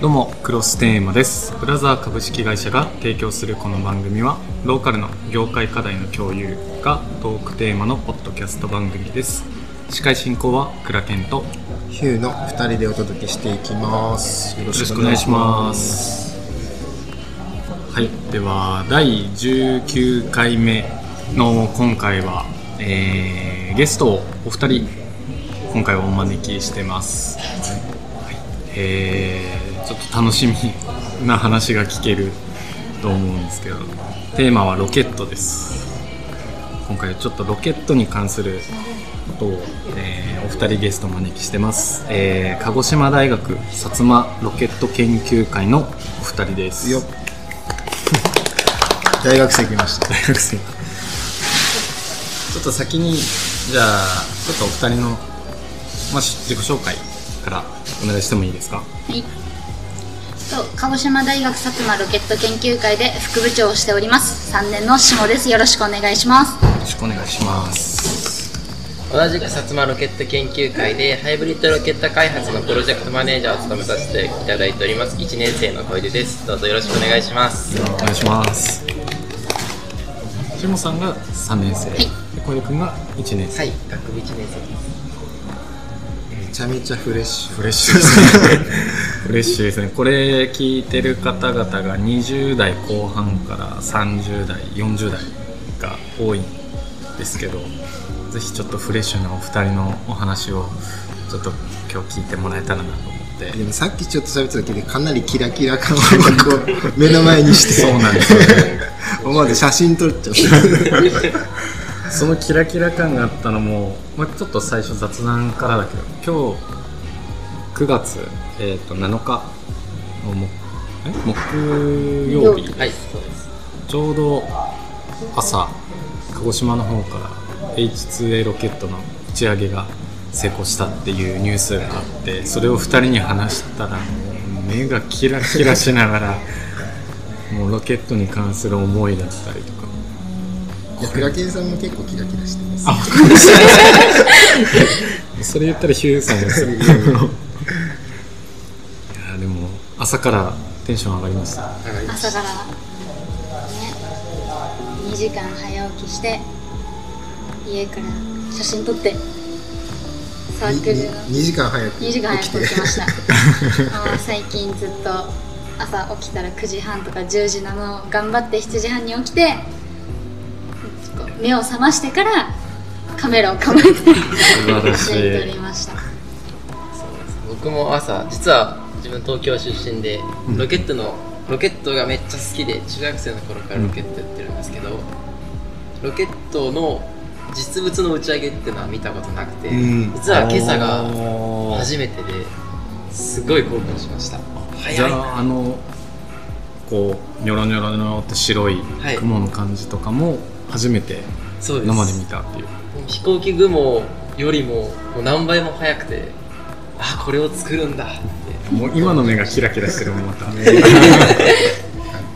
どうもクロステーマです。ブラザー株式会社が提供するこの番組はローカルの業界課題の共有がトークテーマのポッドキャスト番組です。司会進行は倉健とよヒューの2人でお届けしていきます。よろろしくお願いします。はい。では第19回目の今回は、えーゲストをお二人今回はお招きしてます、はい。えー楽しみな話が聞けると思うんですけど。テーマはロケットです。今回はちょっとロケットに関することを、えーお二人ゲストをお招きしてます、えー鹿児島大学薩摩ロケット研究会のお二人です。よ 大学生来ました。大学生。ちょっと先にじゃあちょっとお二人の、まあ、し自己紹介からお願いしてもいいですか？はい。と鹿児島大学薩摩ロケット研究会で副部長をしております。3年の下です。よろしくお願いします。よろしくお願いします。同じく薩摩ロケット研究会でハイブリッドロケット開発のプロジェクトマネージャーを務めさせていただいております。1年生の小出です。どうぞよろしくお願いします。お願いします。しもさんが3年生、い。で小出君が1年生、はい。学部1年生です。めちゃめちゃフレッシュ。フレッシュですね。フレッシュですね。これ聞いてる方々が20代後半から30代40代が多いんですけどぜひちょっとフレッシュなお二人のお話をちょっと今日聞いてもらえたらなと思って。でもさっきちょっと喋ってただけでかなりキラキラ感をこう目の前にして。そうなんですよね。思わず写真撮っちゃって そのキラキラ感があったのも、まあ、ちょっと最初雑談からだけど今日9月、えー、と7日の木え？木曜日。はい。そうですちょうど朝鹿児島の方から H2A ロケットの打ち上げが成功したっていうニュースがあってそれを2人に話したら目がキラキラしながら もうロケットに関する思いだったりとかいやクラケンさんも結構キラキラしてます。あそれ言ったらヒューさんですよいやでも朝からテンション上がりました。朝から、ね、2時間早起きして、家から写真撮って、サークルの。2時間早く2時間早く起きました。もう最近ずっと朝起きたら9時半とか10時なの。を頑張って7時半に起きて目を覚ましてからカメラを構えて素晴らし写真撮いりました。僕も朝実は自分東京出身でロケットのロケットがめっちゃ好きで中学生の頃からロケットやってるんですけど、ロケットの実物の打ち上げっていうのは見たことなくて、うん。実は今朝が初めてですごい興奮しました。じ早い。ゃああのこうニョロニョロニョロって白いはい。雲の感じとかも初めて生で見たっていう。飛行機雲よりももう何倍も速くてあこれを作るんだって。もう今の目がキラキラしてるもんまた。あっ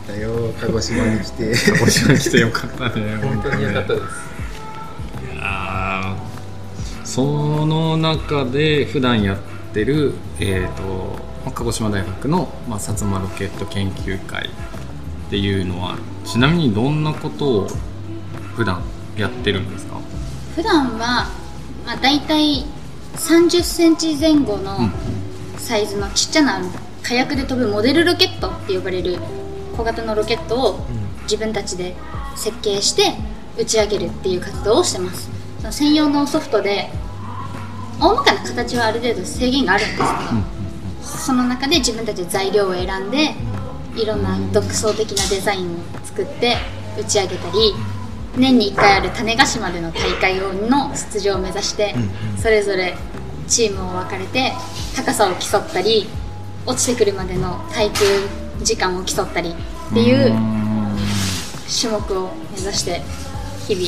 たよ鹿児島に来て。鹿児島に来てよかったね本当に良かったです。その中で普段やってる、えー、とまあ鹿児島大学の、まあ、薩摩ロケット研究会っていうのはちなみにどんなことを普段やってるんですか？普段は、まあ、大体3 0センチ前後のサイズのちっちゃな火薬で飛ぶモデルロケットって呼ばれる小型のロケットを自分たちで設計して打ち上げるっていう活動をしてます。その専用のソフトで大まかな形はある程度制限があるんですけど、その中で自分たちで材料を選んでいろんな独創的なデザインを作って打ち上げたり年に1回ある種子島での大会の出場を目指してそれぞれチームを分かれて高さを競ったり落ちてくるまでの滞空時間を競ったりっていう種目を目指して日々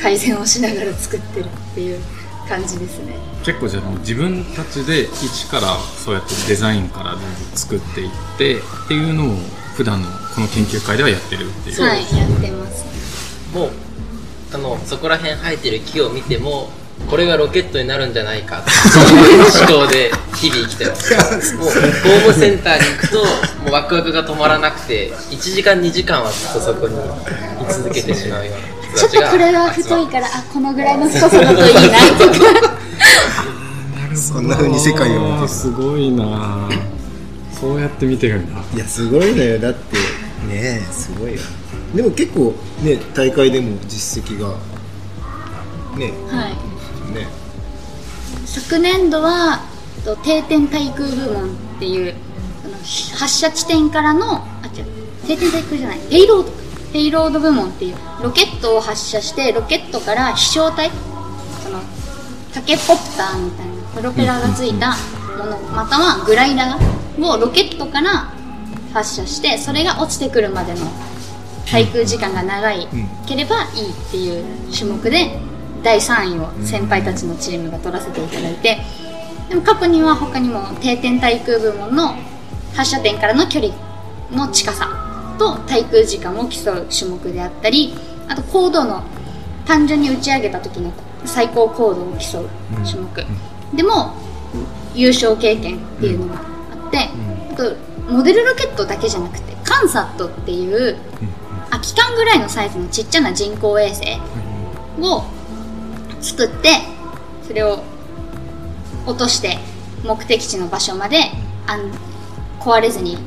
改善をしながら作ってるっていう感じですね。結構じゃあ自分たちで一からそうやってデザインから作っていってっていうのを普段のこの研究会ではやってるっていう。はいやってますもうあのそこら辺生えてる木を見てもこれがロケットになるんじゃないかそういう思考で日々生きてます。もうホームセンターに行くともうワクワクが止まらなくて1時間2時間はずっとそこに居続けてしまうようなちょっとこれは太いからあこのぐらいの太さだ。といいなとかそんな風に世界を見てる。すごいなそうやって見てるんだ。いやすごいのよだってねえすごいよでも結構ね大会でも実績がねはい。ね。昨年度はと定点滞空部門っていう発射地点からのあ違う。定点滞空じゃない。ペイロード。ペイロード部門っていうロケットを発射してロケットから飛翔体。その竹ポプターみたいなプロペラがついたもの。またはグライダーをロケットから発射してそれが落ちてくるまでの滞空時間が長い。ければいいっていう種目で第3位を先輩たちのチームが取らせていただいてでも過去には他にも定点対空部門の発射点からの距離の近さと対空時間を競う種目であったりあと高度の単純に打ち上げた時の最高高度を競う種目、でも優勝経験っていうのがあって、あとモデルロケットだけじゃなくてカンサットっていう空き缶ぐらいのサイズのちっちゃな人工衛星を作ってそれを落として目的地の場所まであん壊れずに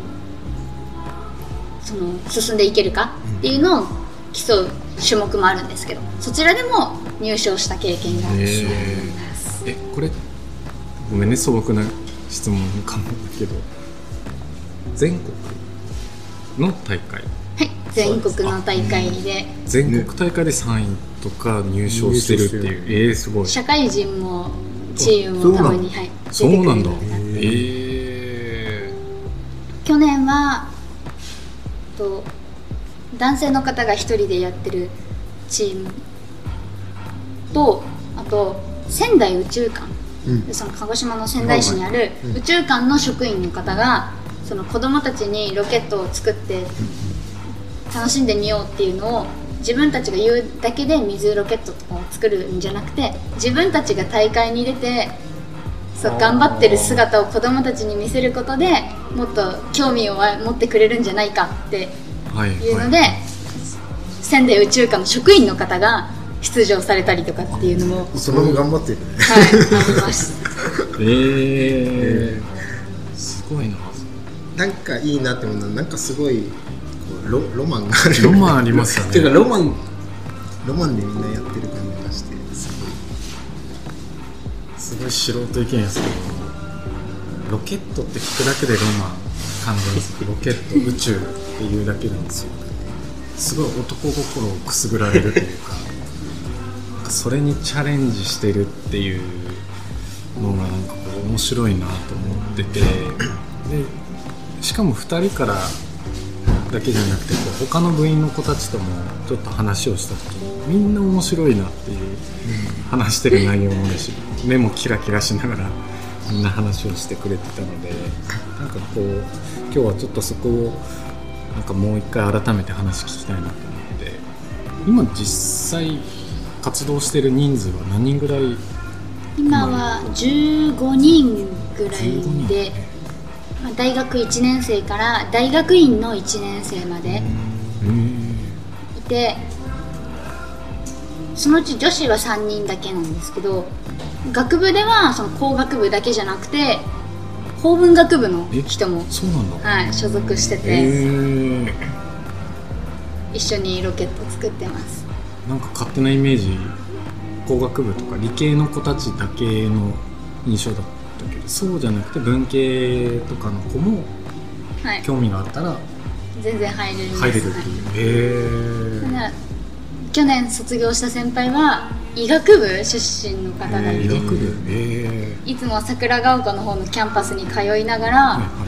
その進んでいけるかっていうのを競う種目もあるんですけどそちらでも入賞した経験があるしえこれごめんね素朴な質問かもだけど全国の大会はい全国の大会で。全国大会で3位とか入賞してるっていう、えー、すごい。社会人もチームもたまに、はい、そうなんだ。るようになってえ去年はと男性の方が一人でやってるチームとあと仙台宇宙館、うん。その鹿児島の仙台市にある宇宙館の職員の方がその子供たちにロケットを作って楽しんでみようっていうのを自分たちが言うだけで水ロケットとかを作るんじゃなくて自分たちが大会に出てそう頑張ってる姿を子供たちに見せることでもっと興味を持ってくれるんじゃないかっていいうので、はい。仙台宇宙館の職員の方が出場されたりとかっていうのも、はい、その分頑張ってるね。あります。えー、すごいな。なんかいいなって思うのはなんかすごいロロマン。があるロマンありますよね。っていうかロマン。ロマンでみんなやってる感じがして。すすごい素人意見ですけど。ロケットって聞くだけでロマン感じますロケット宇宙っていうだけなんですよ。すごい男心をくすぐられるというか。それにチャレンジしてるっていうのがなんかこう面白いなと思ってて。でしかも2人からだけじゃなくてこう他の部員の子たちともちょっと話をした時にみんな面白いなっていう話してる内容もあるし目もキラキラしながらみんな話をしてくれてたのでなんかこう今日はちょっとそこをなんかもう一回改めて話聞きたいなと思って今実際活動してる人数は何人ぐらい？今は15人ぐら15い人で、まあ、大学1年生から大学院の1年生までうん。いてそのうち女子は3人だけなんですけど学部ではその工学部だけじゃなくて法文学部の人も、そうなんだ。はい、所属してへてえ。一緒にロケット作ってます。なんか勝手なイメージ工学部とか理系の子たちだけの印象だったけどそうじゃなくて文系とかの子もはい。興味があったら全然入れる入れるってはい。いうへえ去年卒業した先輩は医学部出身の方がいて、えいつも桜ヶ丘の方のキャンパスに通いながら、はいはいはい。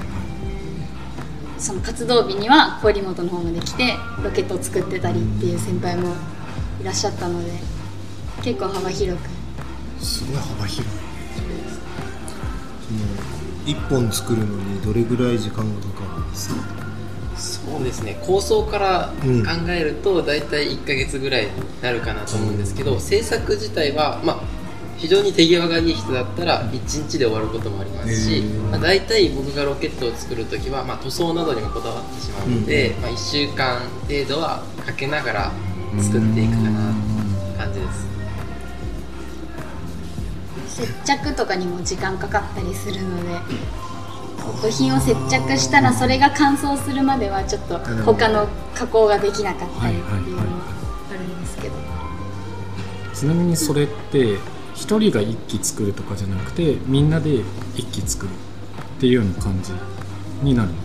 その活動日には郡本の方まで来てロケットを作ってたりっていう先輩もいらっしゃったので結構幅広く。すごい幅広い一本作るのにどれぐらい時間がかかるんですか？そうですね。構想からうん考えると大体1ヶ月ぐらいになるかなと思うんですけど、制作自体は、まあ、非常に手際がいい人だったら1日で終わることもありますし、まあ、大体僕がロケットを作るときは、まあ、塗装などにもこだわってしまうので、まあ、1週間程度はかけながら作っていくかなって感じです接着とかにも時間かかったりするので部品を接着したらそれが乾燥するまではちょっと他の加工ができなかったりっていうのもあるんですけど。ちなみにそれって一人が一機作るとかじゃなくてみんなで一機作るっていうような感じになるの？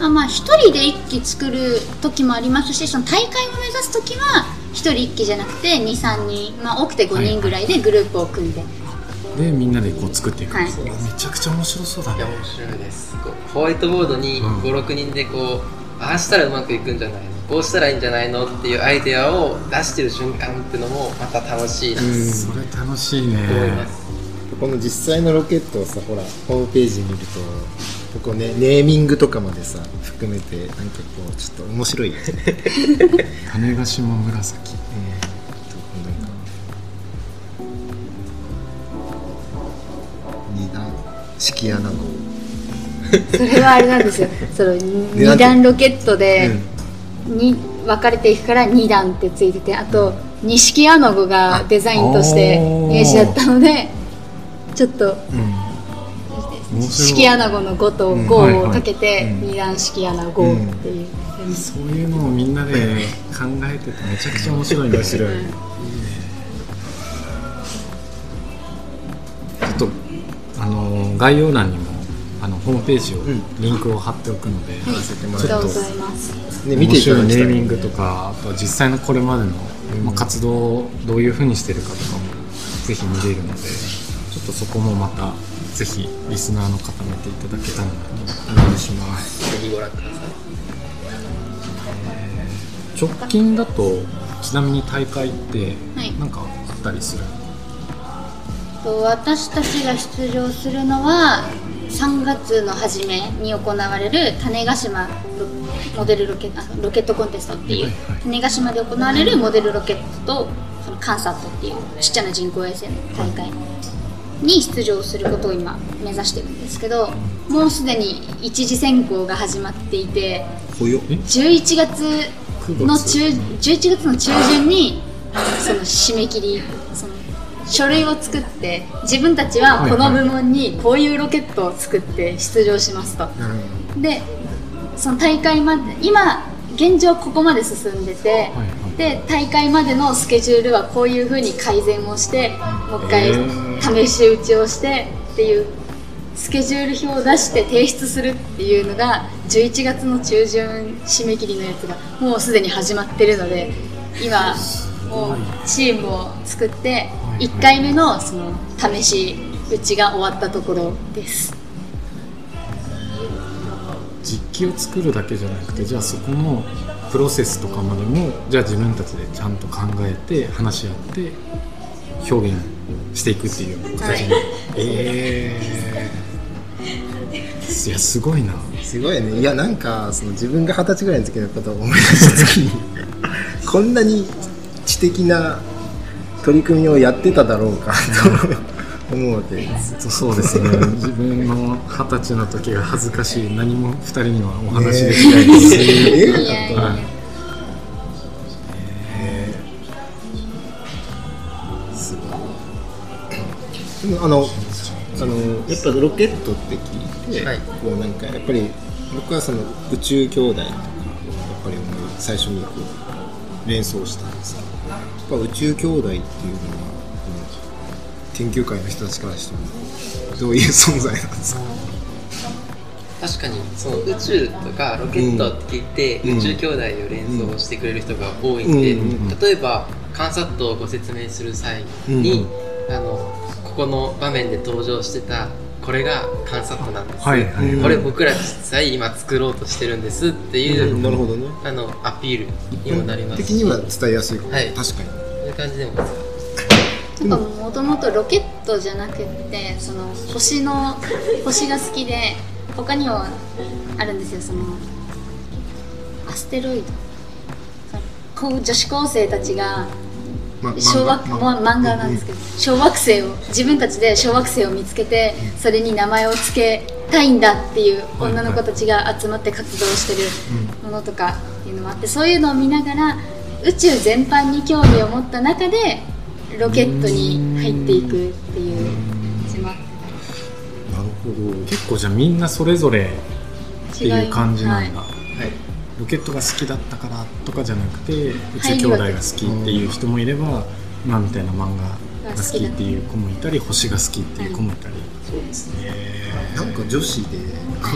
あまあ一人で一機作る時もありますしその大会を目指す時は一人一機じゃなくて23人、まあ、多くて5人ぐらいでグループを組んで、でみんなでこう作っていく、はい。めちゃくちゃ面白そうだね。いや面白いです。ホワイトボードにうん。56人でこうああしたらうまくいくんじゃないの？こうしたらいいんじゃないの？っていうアイデアを出してる瞬間っていうのもまた楽しいなとうんそれ楽しいね。思います、この実際のロケットをさほらホームページ見るとここねネーミングとかまでさ含めてなんかこうちょっと面白いよね、種子島紫。えー段式穴の。それはあれなんですよ。その2段ロケットでに分かれていくから2段ってついててあと錦絵の具がデザインとして名刺だったのでちょっと面白い。式アナゴの5とうん。5をかけてうん。二段式アナゴっていう、そういうのをみんなで考えててめちゃくちゃ面白いんですよ。うんの概要欄にもあのホームページを、ん。リンクを貼っておくので、うらいますございます。ね見ていた面白いネだきたいーミングとかあと実際のこれまでの、活動をどういうふうにしてるかとかもぜひ見れるのでちょっとそこもまたぜひリスナーの方見ていただけたらなとお願いします。ぜひご覧ください直近だとちなみに大会ってはい。なんかあったりする、と私たちが出場するのは3月の初めに行われる種子島ロモデルロケあロケットコンテストっていう、種子島で行われるモデルロケットとそのカンサットっていうちっちゃな人工衛星の大会に出場することを今目指してるんですけどもうすでに一次選考が始まっていてほよ？え？11月9の月。中11月の中旬にその締め切り書類を作って自分たちはこの部門にこういうロケットを作って出場しますと。でその大会まで今現状ここまで進んでて、で大会までのスケジュールはこういうふうに改善をしてもう一回試し打ちをしてっていうスケジュール表を出して提出するっていうのが11月の中旬締め切りのやつがもうすでに始まってるので今もうチームを作ってい1回目のその試し打ちが終わったところです。実機を作るだけじゃなくてじゃあそこのプロセスとかまでもじゃあ自分たちでちゃんと考えて話し合って表現していくっていう形に、はい。えー、いやすごいな。どすごいね。いやなんかその自分が二十歳ぐらいの時のことを思い出した時にこんなに知的な取り組みをやってただろうかと思うわけ。ですそうですね。自分の二十歳の時が恥ずかしい何も二人にはお話できないです、えいやいやはい。すごい。でもあのあのやっぱロケットって聞いて、はい。こうなんかやっぱり僕はその宇宙兄弟とかやっぱり最初にこう連想したんですけどやっぱ宇宙兄弟っていうのは研究会の人たちからしてもどういう存在なんですか？確かにその宇宙とかロケットって聞いて、うん。宇宙兄弟を連想してくれる人が多いんで、うん。うん例えば観察トをご説明する際に、あのここの場面で登場してたこれが観察トなんです、はいはいうんこれ僕ら実際今作ろうとしてるんですっていう、なるほどね。あのアピールにもなりますし。的には伝えやすいはい。確かにいう感じでもやっぱもともとロケットじゃなくってその星の星が好きで他にはあるんですよ。そのアステロイド。女子高生たちがま小惑漫画ま漫画なんですけど小惑星を自分たちで小惑星を見つけてそれに名前を付けたいんだっていうはい女の子たちが集まって活動してるものとかっていうのもあってそういうのを見ながら宇宙全般に興味を持った中でロケットに入っていくっていう。なるほど。結構じゃあみんなそれぞれっていう感じなんだ、ははい。ロケットが好きだったからとかじゃなくて宇宙兄弟が好きっていう人もいれば今みたいな漫画が好きっていう子もいたり星が好きっていう子もいたり、そうですね。なんか女子で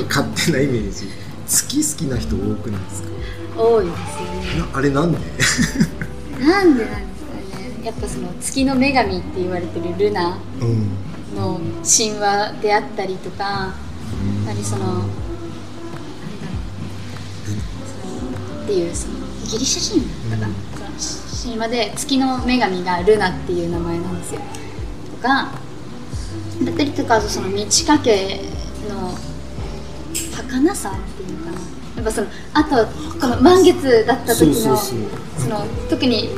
勝手なイメージ月好きな人多くないですか？多いですよね。なあれなんで？なんでなんですかね。やっぱその月の女神って言われてるルナうん。の神話であったりとか、やっぱりそのなんだろうっていうそのギリシャ神話だったかな、その神話で月の女神がルナっていう名前なんですよ。とかだったりとかあとその満ち欠けの儚さっていうのかなやっぱそのあとこの満月だった時のその特に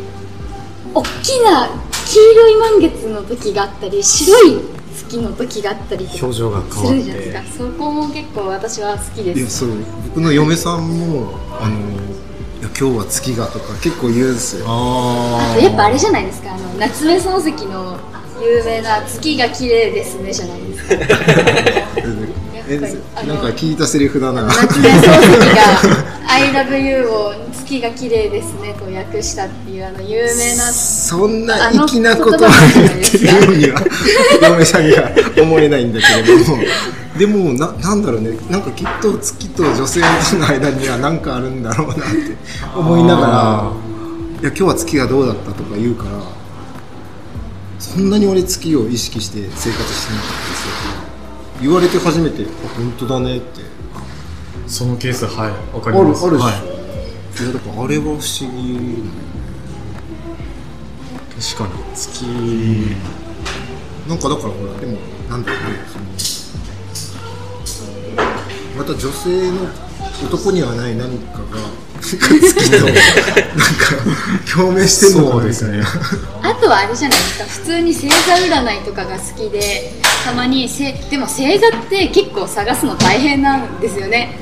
大きな黄色い満月の時があったり白い月の時があったり表情が変すわっるじゃないですかてそこも結構私は好きですそう僕の嫁さんもあの今日は月がとか結構言うんですよ。ああとやっぱあれじゃないですかあの夏目漱石の有名な「月が綺麗ですね」じゃないですか えなんか聞いたセリフだな。夏目漱石が「I love you」を「月が綺麗ですね」と訳したっていうあの有名なそんな粋なことをあの言ってるようには嫁さんが思えないんだけれども。でもななんだろうね。なんかきっと月と女性との間には何かあるんだろうなって思いながらあ「いや今日は月がどうだった」とか言うからそんなに俺月を意識して生活してなかった言われて初めて「あ本当だね」って。そのケースはいわかあるあるでしょ、ります。はい。いやだからあれは不思議確かに。月なんかだからほらでもなんだろうねそのまた女性の男にはない何かが月と なんか共鳴してるのかな。そうですね。あとはあれじゃないですか。普通に星座占いとかが好きでたまにせでも星座って結構探すの大変なんですよね。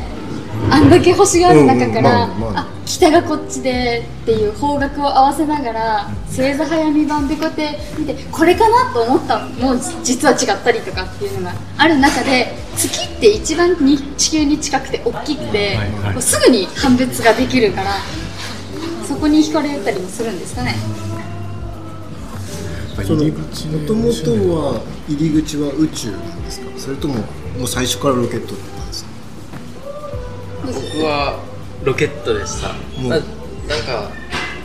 あんだけ星がある中から、うんうんまあまあ。あ北がこっちでっていう方角を合わせながら星座早見版でこうやって見てこれかなと思ったのも実は違ったりとかっていうのがある中で月って一番に地球に近くて大きくて、はいはい。こうすぐに判別ができるからそこに惹かれたりもするんですかね。その入り口もともとは入り口は宇宙なんですか？それとももう最初からロケットだったんですか？僕はロケットでした、うんななんか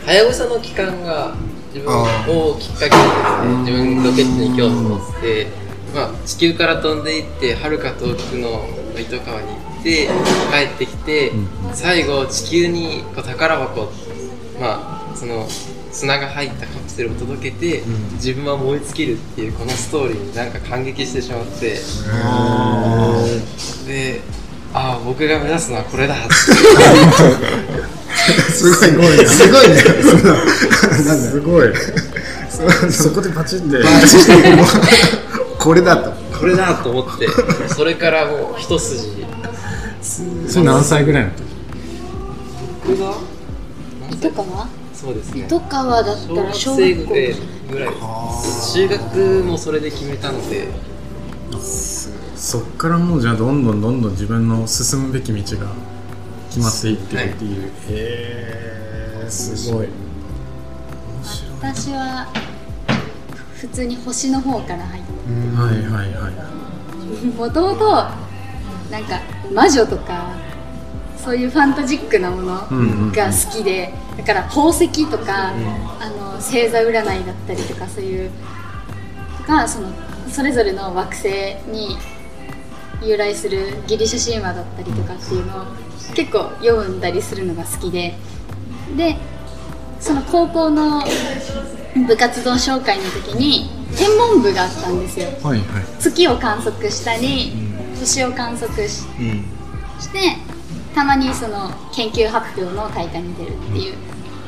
はやぶさの期間が自分あをきっかけにですね自分ロケットに興味を持って、まあ、地球から飛んでいってはるか遠くの糸川に行って帰ってきて、最後地球にこう宝箱まあその砂が入ったカプセルを届けて、自分は燃え尽きるっていうこのストーリーになんか感激してしまって。あでああ僕が目指すのはこれだって。すごいね。すごいね。すごい。そそこでパチってバーチしてもうこれだと。これだと思って。それからもう一筋。それ何歳ぐらいの時？僕が？糸川そうですね。糸川だったら小生学校ぐらいぐらい。です中学もそれで決めたので。そっからもうじゃあどんどんどんどん自分の進むべき道が決まっていってるっていう、へえすごい。私は普通に星の方から入って。はいはいはい。もともとなんか魔女とかそういうファンタジックなものが好きで、だから宝石とか、あの星座占いだったりとかそういうとかそのそれぞれの惑星に由来するギリシャ神話だったりとかっていうのを結構読んだりするのが好きで。でその高校の部活動紹介の時に天文部があったんですよ。はいはい。月を観測したり、星を観測ししてたまにその研究発表の大会に出るっていう、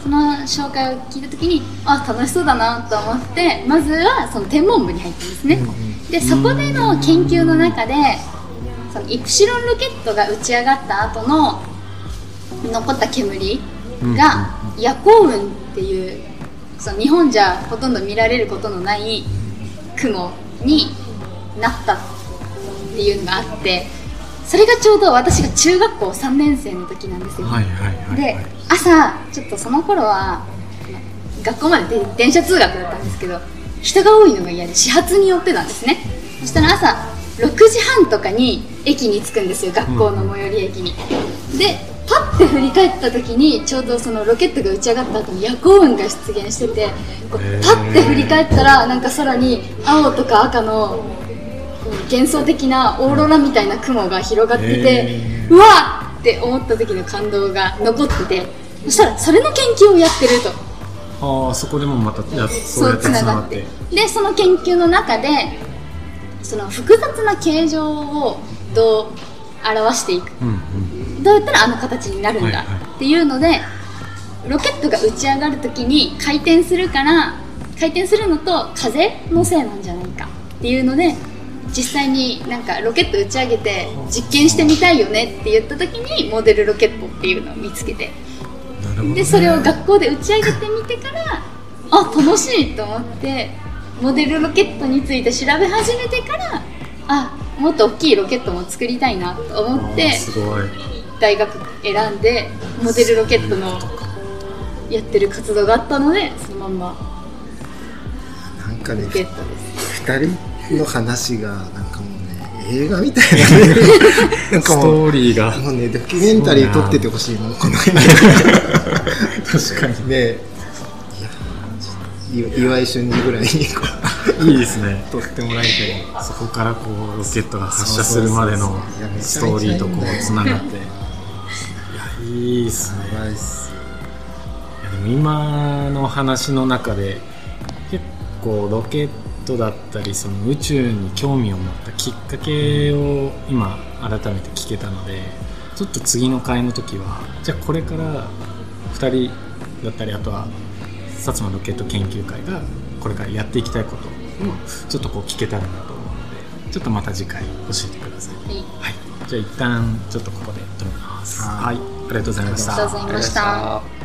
その紹介を聞いた時にあ楽しそうだなと思ってまずはその天文部に入ったんですね、でそこでの研究の中でそのイプシロンロケットが打ち上がった後の残った煙が夜行雲っていうその日本じゃほとんど見られることのない雲になったっていうのがあってそれがちょうど私が中学校3年生の時なんですよ、はいはいはいではい。朝ちょっとその頃は学校までで電車通学だったんですけど人が多いのが嫌で始発によってなんですね。そしたら朝6時半とかに駅に着くんですよ。学校の最寄り駅に、でパッて振り返った時にちょうどそのロケットが打ち上がった後に夜行雲が出現しててこうパッて振り返ったらなんか空に青とか赤の幻想的なオーロラみたいな雲が広がっててへうわっって思った時の感動が残っててそしたらそれの研究をやってると。ああそこでもまたやそうやってつながって。でその研究の中でその複雑な形状をどう表していくうんうん。どうやったらあの形になるんだはいはい。っていうのでロケットが打ち上がる時に回転するから回転するのと風のせいなんじゃないかっていうので実際になんかロケット打ち上げて実験してみたいよねって言った時にモデルロケットっていうのを見つけて。ね。でそれを学校で打ち上げてみてからあ楽しいと思ってモデルロケットについて調べ始めてからあもっと大きいロケットも作りたいなと思って大学選んでモデルロケットのやってる活動があったのでそのまんま。なんかねロケットです。二人？の話がなんかもうね映画みたいなね。なんかストーリーが。もうねドキュメンタリー撮っててほしいもんこの確かに。ね。いやい岩井俊二ぐらいにこういいですね。撮ってもらいたいそこからこうロケットが発射するまでのストーリーとこうつながって。いやいいですね。いっす。いやでも今の話の中で結構ロケットだったりその宇宙に興味を持ったきっかけを今改めて聞けたのでちょっと次の回の時はじゃあこれから2人だったりあとは薩摩ロケット研究会がこれからやっていきたいことをちょっとこう聞けたらなと思うのでちょっとまた次回教えてください。はいはい、じゃあ一旦ちょっとここで止めます。ははい。ありがとうございましたありがとうございました